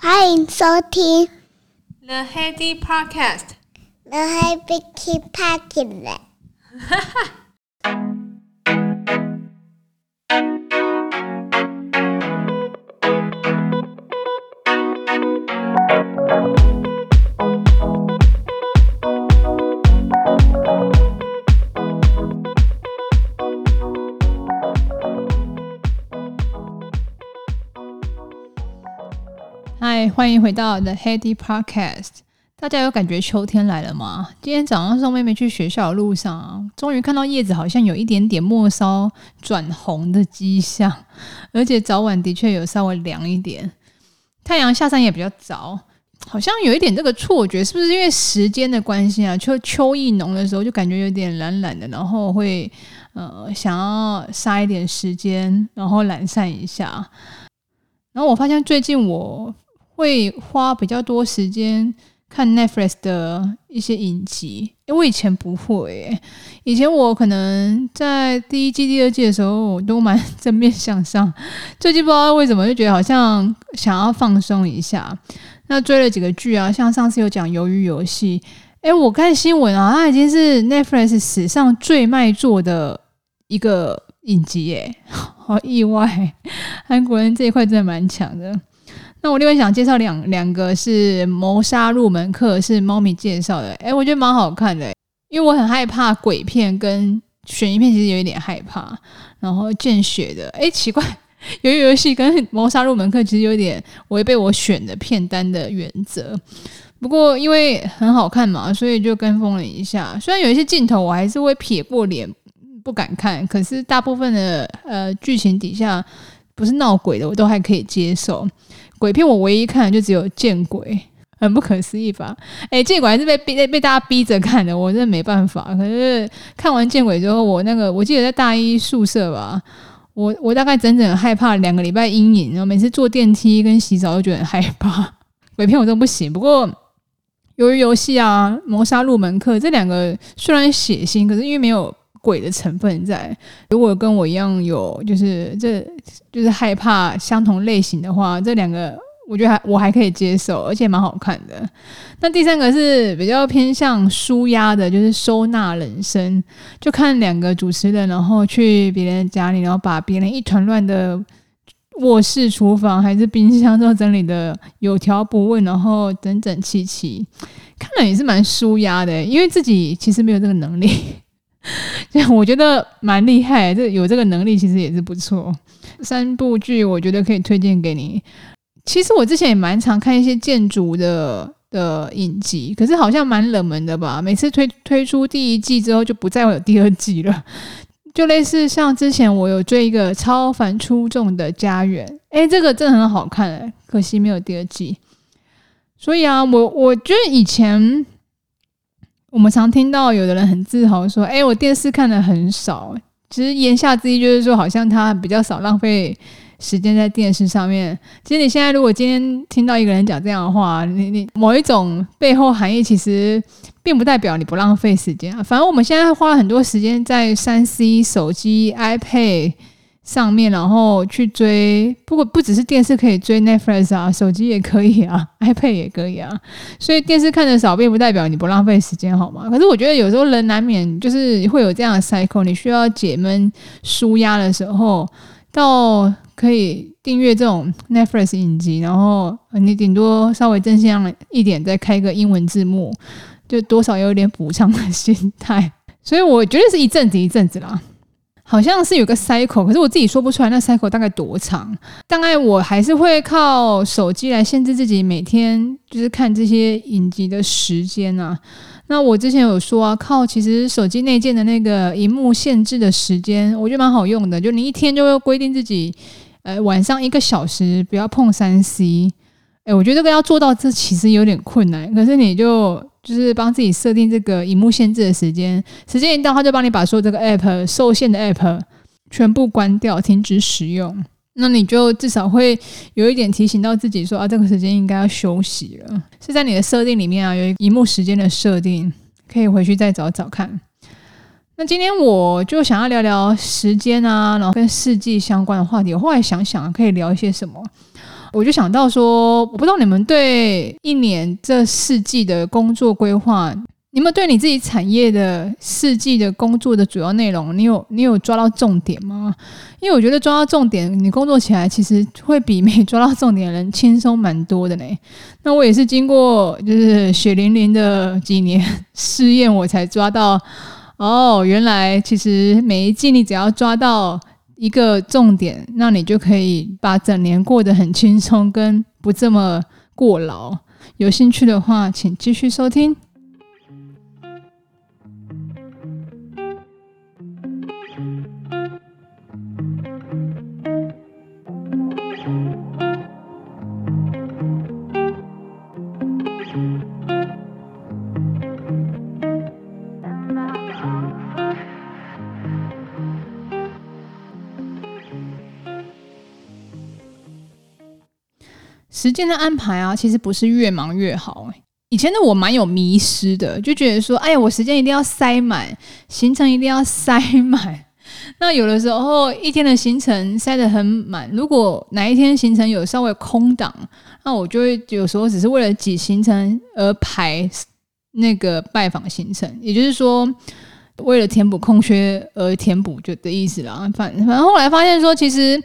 欢迎收听 The Heady Podcast。The Heady Podcast。哈哈。 欢迎回到 The Heady Podcast。大家有感觉秋天来了吗？今天早上送妹妹去学校的路上，终于看到叶子好像有一点点末梢转红的迹象，而且早晚的确有稍微凉一点，太阳下山也比较早，好像有一点这个错觉，是不是因为时间的关系啊？秋秋意浓的时候就感觉有点懒懒的，然后会呃想要杀一点时间，然后懒散一下。然后我发现最近我。会花比较多时间看 Netflix 的一些影集，因为我以前不会诶，以前我可能在第一季、第二季的时候，我都蛮正面向上。最近不知道为什么，就觉得好像想要放松一下。那追了几个剧啊，像上次有讲《鱿鱼游戏》，诶，我看新闻啊，它已经是 Netflix 史上最卖座的一个影集，诶，好意外，韩国人这一块真的蛮强的。那我另外想介绍两两个是谋杀入门课，是猫咪介绍的，诶，我觉得蛮好看的，因为我很害怕鬼片跟悬疑片，其实有一点害怕，然后见血的，诶，奇怪，鱿鱼游戏跟谋杀入门课其实有点违背我选的片单的原则，不过因为很好看嘛，所以就跟风了一下。虽然有一些镜头我还是会撇过脸不敢看，可是大部分的呃剧情底下不是闹鬼的，我都还可以接受。鬼片我唯一看的就只有《见鬼》，很不可思议吧？哎，《见鬼》还是被逼被大家逼着看的，我真的没办法。可是看完《见鬼》之后，我那个我记得在大一宿舍吧，我我大概整整害怕两个礼拜阴影，然后每次坐电梯跟洗澡都觉得很害怕。鬼片我都不行，不过由于游戏啊，谋杀入门课这两个虽然血腥，可是因为没有。鬼的成分在，如果跟我一样有，就是这就是害怕相同类型的话，这两个我觉得还我还可以接受，而且蛮好看的。那第三个是比较偏向舒压的，就是收纳人生，就看两个主持人，然后去别人家里，然后把别人一团乱的卧室、厨房还是冰箱都整理的有条不紊，然后整整齐齐，看了也是蛮舒压的，因为自己其实没有这个能力。这我觉得蛮厉害，这有这个能力其实也是不错。三部剧我觉得可以推荐给你。其实我之前也蛮常看一些建筑的的影集，可是好像蛮冷门的吧。每次推推出第一季之后就不再会有第二季了。就类似像之前我有追一个超凡出众的家园，诶，这个真的很好看，可惜没有第二季。所以啊，我我觉得以前。我们常听到有的人很自豪说：“哎，我电视看的很少。”其实言下之意就是说，好像他比较少浪费时间在电视上面。其实你现在如果今天听到一个人讲这样的话，你你某一种背后含义，其实并不代表你不浪费时间啊。反正我们现在花了很多时间在三 C 手机、iPad。上面，然后去追，不过不只是电视可以追 Netflix 啊，手机也可以啊，iPad 也可以啊。所以电视看的少，并不代表你不浪费时间，好吗？可是我觉得有时候人难免就是会有这样的 cycle，你需要解闷、舒压的时候，到可以订阅这种 Netflix 影集，然后你顶多稍微正向一点，再开个英文字幕，就多少有点补偿的心态。所以我觉得是一阵子一阵子啦。好像是有个 cycle，可是我自己说不出来那 cycle 大概多长。大概我还是会靠手机来限制自己每天就是看这些影集的时间啊。那我之前有说啊，靠，其实手机内建的那个荧幕限制的时间，我觉得蛮好用的。就你一天就会规定自己，呃，晚上一个小时不要碰三 C。我觉得这个要做到，这其实有点困难。可是你就。就是帮自己设定这个荧幕限制的时间，时间一到，他就帮你把所有这个 app 受限的 app 全部关掉，停止使用。那你就至少会有一点提醒到自己说啊，这个时间应该要休息了。是在你的设定里面啊，有一个荧幕时间的设定，可以回去再找找看。那今天我就想要聊聊时间啊，然后跟四季相关的话题。我后来想想，可以聊一些什么？我就想到说，我不知道你们对一年这四季的工作规划。你们对你自己产业的四季的工作的主要内容，你有你有抓到重点吗？因为我觉得抓到重点，你工作起来其实会比没抓到重点的人轻松蛮多的呢。那我也是经过就是血淋淋的几年 试验，我才抓到哦，原来其实每一季你只要抓到一个重点，那你就可以把整年过得很轻松，跟不这么过劳。有兴趣的话，请继续收听。时间的安排啊，其实不是越忙越好。以前的我蛮有迷失的，就觉得说，哎呀，我时间一定要塞满，行程一定要塞满。那有的时候一天的行程塞得很满，如果哪一天行程有稍微空档，那我就会有时候只是为了挤行程而排那个拜访行程，也就是说，为了填补空缺而填补就的意思啦。反反正后来发现说，其实。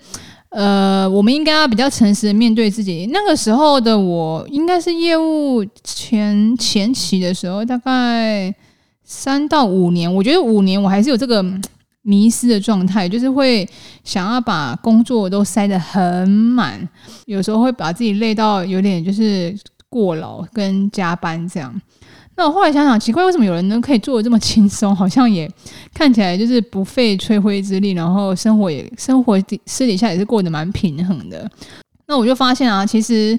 呃，我们应该要比较诚实的面对自己。那个时候的我，应该是业务前前期的时候，大概三到五年。我觉得五年我还是有这个迷失的状态，就是会想要把工作都塞得很满，有时候会把自己累到有点就是过劳跟加班这样。那我后来想想，奇怪，为什么有人能可以做的这么轻松？好像也看起来就是不费吹灰之力，然后生活也生活底私底下也是过得蛮平衡的。那我就发现啊，其实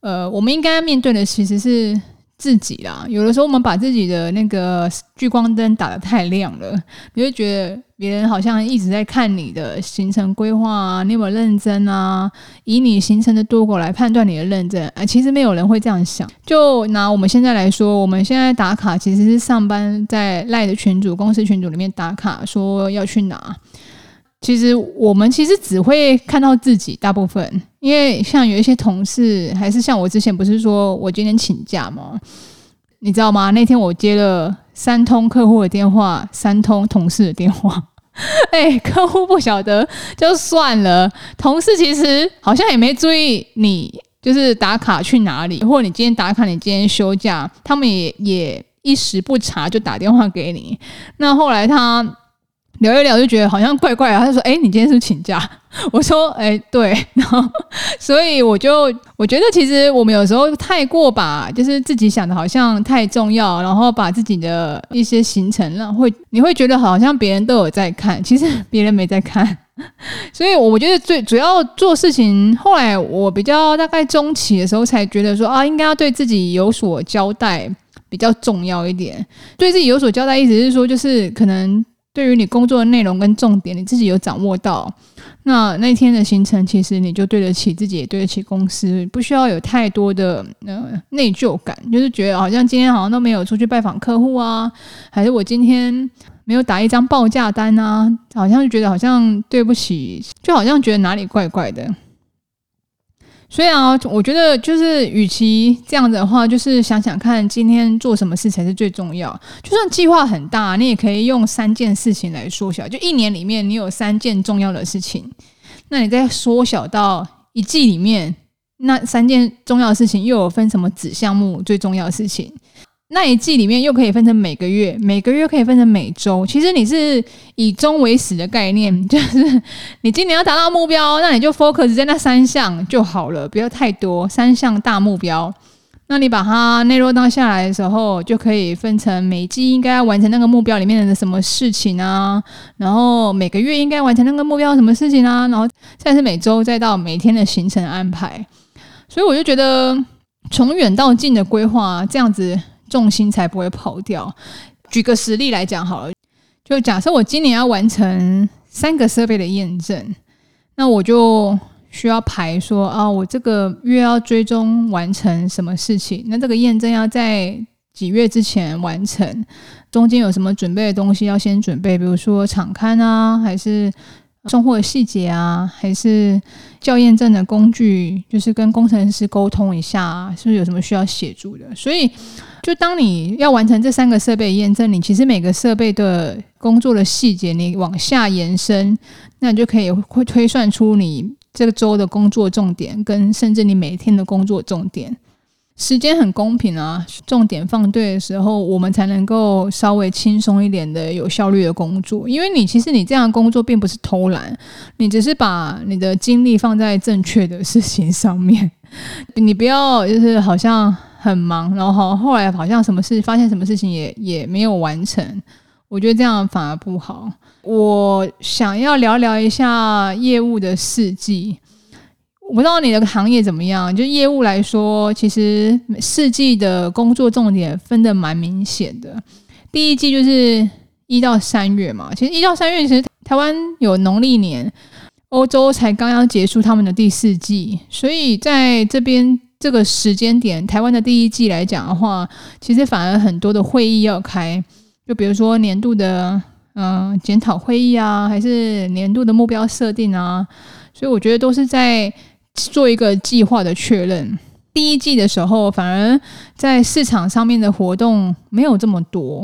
呃，我们应该面对的其实是。自己啦，有的时候我们把自己的那个聚光灯打得太亮了，你会觉得别人好像一直在看你的行程规划啊，你有没有认真啊？以你行程的多过来判断你的认真，啊，其实没有人会这样想。就拿我们现在来说，我们现在打卡其实是上班在赖的群组、公司群组里面打卡，说要去哪。其实我们其实只会看到自己大部分，因为像有一些同事，还是像我之前不是说我今天请假吗？你知道吗？那天我接了三通客户的电话，三通同事的电话。哎，客户不晓得就算了，同事其实好像也没注意你，就是打卡去哪里，或者你今天打卡，你今天休假，他们也也一时不查就打电话给你。那后来他。聊一聊就觉得好像怪怪的，他说：“哎，你今天是不是请假？” 我说：“哎，对。” 然后，所以我就我觉得，其实我们有时候太过把就是自己想的好像太重要，然后把自己的一些行程让会你会觉得好像别人都有在看，其实别人没在看。所以我觉得最主要做事情，后来我比较大概中期的时候才觉得说啊，应该要对自己有所交代比较重要一点。对自己有所交代，意思是说就是可能。对于你工作的内容跟重点，你自己有掌握到，那那天的行程其实你就对得起自己，也对得起公司，不需要有太多的呃内疚感，就是觉得好像今天好像都没有出去拜访客户啊，还是我今天没有打一张报价单啊，好像就觉得好像对不起，就好像觉得哪里怪怪的。所以啊，我觉得就是，与其这样子的话，就是想想看今天做什么事才是最重要。就算计划很大，你也可以用三件事情来缩小。就一年里面，你有三件重要的事情，那你再缩小到一季里面，那三件重要的事情又有分什么子项目最重要的事情？那一季里面又可以分成每个月，每个月可以分成每周。其实你是以终为始的概念，就是你今年要达到目标，那你就 focus 在那三项就好了，不要太多。三项大目标，那你把它内落到下来的时候，就可以分成每季应该要完成那个目标里面的什么事情啊，然后每个月应该完成那个目标什么事情啊，然后再是每周再到每天的行程安排。所以我就觉得从远到近的规划这样子。重心才不会跑掉。举个实例来讲好了，就假设我今年要完成三个设备的验证，那我就需要排说啊，我这个月要追踪完成什么事情？那这个验证要在几月之前完成？中间有什么准备的东西要先准备？比如说场刊啊，还是送货的细节啊，还是校验证的工具，就是跟工程师沟通一下，是不是有什么需要协助的？所以，就当你要完成这三个设备验证，你其实每个设备的工作的细节，你往下延伸，那你就可以会推算出你这个周的工作重点，跟甚至你每天的工作重点。时间很公平啊，重点放对的时候，我们才能够稍微轻松一点的有效率的工作。因为你其实你这样工作并不是偷懒，你只是把你的精力放在正确的事情上面。你不要就是好像很忙，然后后来好像什么事发现什么事情也也没有完成。我觉得这样反而不好。我想要聊聊一下业务的四季。我不知道你的行业怎么样，就业务来说，其实四季的工作重点分得蛮明显的。第一季就是一到三月嘛，其实一到三月其实台湾有农历年，欧洲才刚刚结束他们的第四季，所以在这边这个时间点，台湾的第一季来讲的话，其实反而很多的会议要开，就比如说年度的嗯检讨会议啊，还是年度的目标设定啊，所以我觉得都是在。做一个计划的确认。第一季的时候，反而在市场上面的活动没有这么多，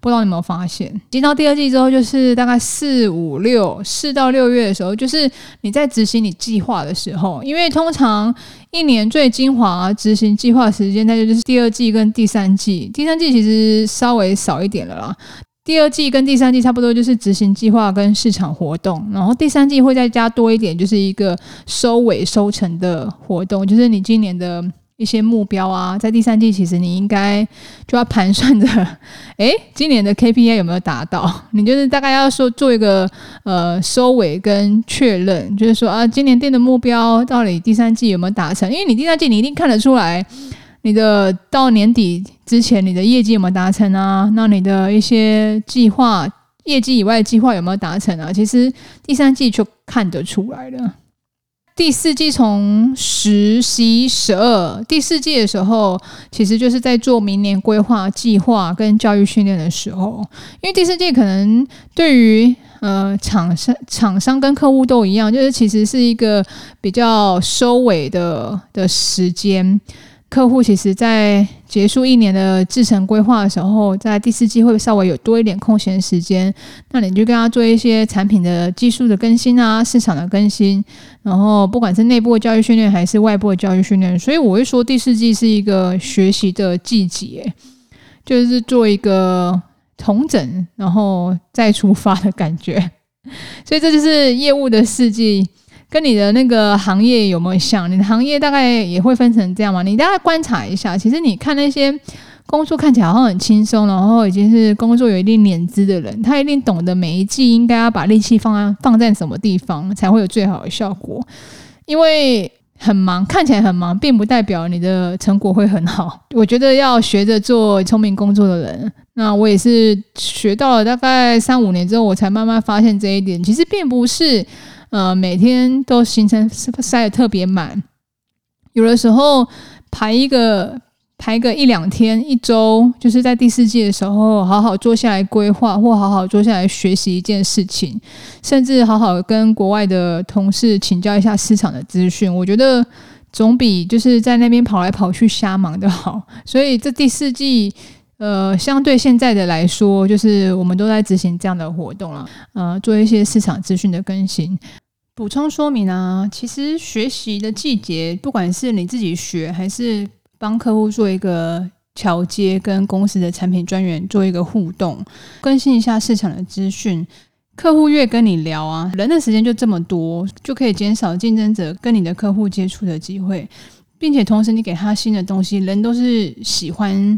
不知道你有没有发现？进到第二季之后，就是大概四五六四到六月的时候，就是你在执行你计划的时候，因为通常一年最精华执行计划时间，那就是第二季跟第三季。第三季其实稍微少一点了啦。第二季跟第三季差不多，就是执行计划跟市场活动，然后第三季会再加多一点，就是一个收尾收成的活动，就是你今年的一些目标啊，在第三季其实你应该就要盘算着，诶，今年的 KPI 有没有达到？你就是大概要说做一个呃收尾跟确认，就是说啊，今年定的目标到底第三季有没有达成？因为你第三季你一定看得出来。你的到年底之前，你的业绩有没有达成啊？那你的一些计划，业绩以外的计划有没有达成啊？其实第三季就看得出来了。第四季从十、十一、十二，第四季的时候，其实就是在做明年规划、计划跟教育训练的时候。因为第四季可能对于呃厂商、厂商跟客户都一样，就是其实是一个比较收尾的的时间。客户其实，在结束一年的制程规划的时候，在第四季会稍微有多一点空闲时间，那你就跟他做一些产品的技术的更新啊，市场的更新，然后不管是内部的教育训练还是外部的教育训练，所以我会说第四季是一个学习的季节，就是做一个重整，然后再出发的感觉，所以这就是业务的四季。跟你的那个行业有没有像？你的行业大概也会分成这样吗？你大概观察一下，其实你看那些工作看起来好像很轻松，然后已经是工作有一定年资的人，他一定懂得每一季应该要把力气放在放在什么地方才会有最好的效果。因为很忙，看起来很忙，并不代表你的成果会很好。我觉得要学着做聪明工作的人。那我也是学到了大概三五年之后，我才慢慢发现这一点，其实并不是。呃，每天都行程塞得特别满，有的时候排一个排个一两天、一周，就是在第四季的时候，好好坐下来规划，或好好坐下来学习一件事情，甚至好好跟国外的同事请教一下市场的资讯。我觉得总比就是在那边跑来跑去瞎忙的好。所以这第四季，呃，相对现在的来说，就是我们都在执行这样的活动了，呃，做一些市场资讯的更新。补充说明啊，其实学习的季节，不管是你自己学，还是帮客户做一个桥接，跟公司的产品专员做一个互动，更新一下市场的资讯。客户越跟你聊啊，人的时间就这么多，就可以减少竞争者跟你的客户接触的机会，并且同时你给他新的东西，人都是喜欢。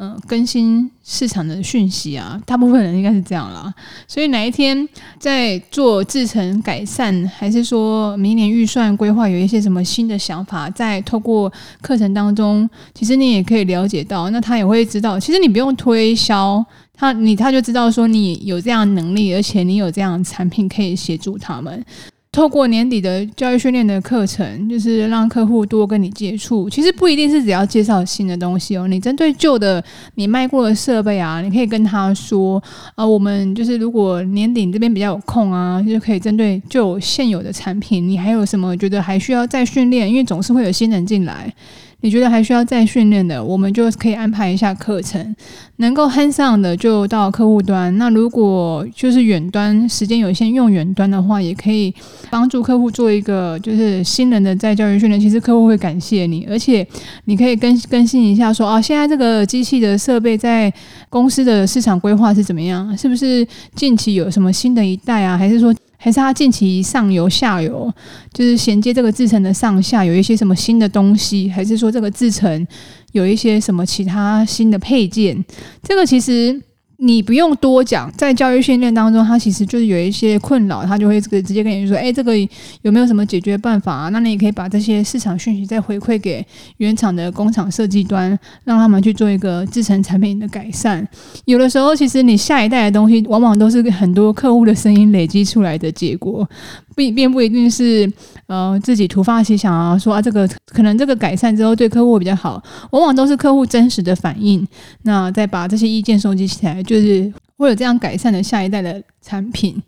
嗯，更新市场的讯息啊，大部分人应该是这样啦。所以哪一天在做制程改善，还是说明年预算规划有一些什么新的想法，在透过课程当中，其实你也可以了解到，那他也会知道。其实你不用推销他，你他就知道说你有这样能力，而且你有这样产品可以协助他们。透过年底的教育训练的课程，就是让客户多跟你接触。其实不一定是只要介绍新的东西哦，你针对旧的你卖过的设备啊，你可以跟他说啊，我们就是如果年底这边比较有空啊，就可以针对就现有的产品，你还有什么觉得还需要再训练？因为总是会有新人进来。你觉得还需要再训练的，我们就可以安排一下课程，能够 hands on 的就到客户端。那如果就是远端时间有限，用远端的话，也可以帮助客户做一个就是新人的再教育训练。其实客户会感谢你，而且你可以更更新一下说，说啊，现在这个机器的设备在公司的市场规划是怎么样？是不是近期有什么新的一代啊？还是说？还是它近期上游、下游，就是衔接这个制成的上下有一些什么新的东西，还是说这个制成有一些什么其他新的配件？这个其实。你不用多讲，在教育训练当中，他其实就是有一些困扰，他就会这个直接跟你说：“哎，这个有没有什么解决办法啊？”那你也可以把这些市场讯息再回馈给原厂的工厂设计端，让他们去做一个制成产品的改善。有的时候，其实你下一代的东西，往往都是很多客户的声音累积出来的结果。并并不一定是呃自己突发奇想啊，说啊这个可能这个改善之后对客户比较好，往往都是客户真实的反应。那再把这些意见收集起来，就是会有这样改善的下一代的产品。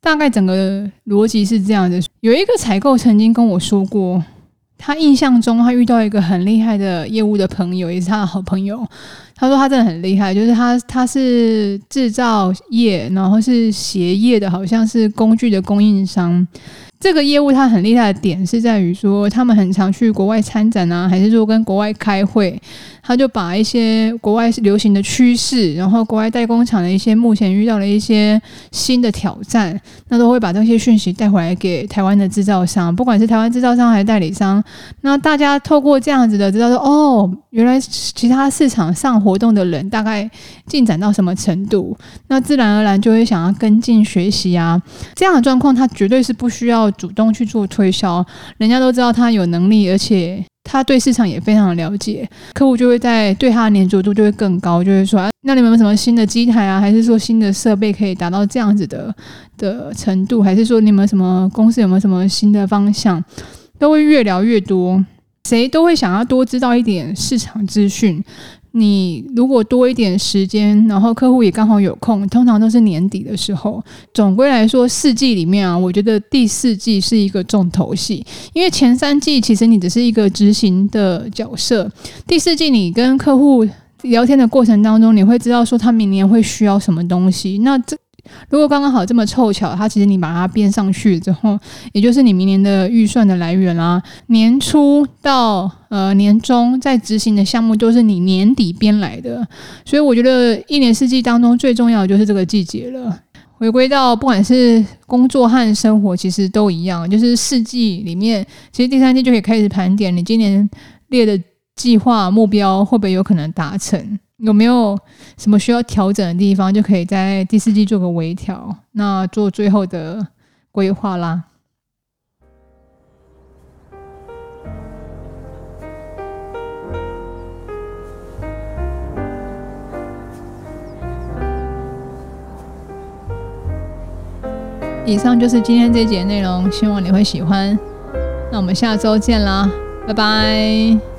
大概整个逻辑是这样的。有一个采购曾经跟我说过，他印象中他遇到一个很厉害的业务的朋友，也是他的好朋友。他说他真的很厉害，就是他他是制造业，然后是鞋业的，好像是工具的供应商。这个业务他很厉害的点是在于说，他们很常去国外参展啊，还是说跟国外开会，他就把一些国外流行的趋势，然后国外代工厂的一些目前遇到的一些新的挑战，那都会把这些讯息带回来给台湾的制造商，不管是台湾制造商还是代理商。那大家透过这样子的知道说，哦，原来其他市场上活动的人大概进展到什么程度，那自然而然就会想要跟进学习啊。这样的状况，他绝对是不需要。主动去做推销，人家都知道他有能力，而且他对市场也非常的了解，客户就会在对他的黏着度就会更高，就会说，啊，那你们有什么新的机台啊，还是说新的设备可以达到这样子的的程度，还是说你们什么公司有没有什么新的方向，都会越聊越多，谁都会想要多知道一点市场资讯。你如果多一点时间，然后客户也刚好有空，通常都是年底的时候。总归来说，四季里面啊，我觉得第四季是一个重头戏，因为前三季其实你只是一个执行的角色，第四季你跟客户聊天的过程当中，你会知道说他明年会需要什么东西。那这。如果刚刚好这么凑巧，它其实你把它编上去之后，也就是你明年的预算的来源啦。年初到呃年终在执行的项目都是你年底编来的，所以我觉得一年四季当中最重要的就是这个季节了。回归到不管是工作和生活，其实都一样，就是四季里面，其实第三季就可以开始盘点你今年列的计划目标会不会有可能达成。有没有什么需要调整的地方，就可以在第四季做个微调，那做最后的规划啦。以上就是今天这节内容，希望你会喜欢。那我们下周见啦，拜拜。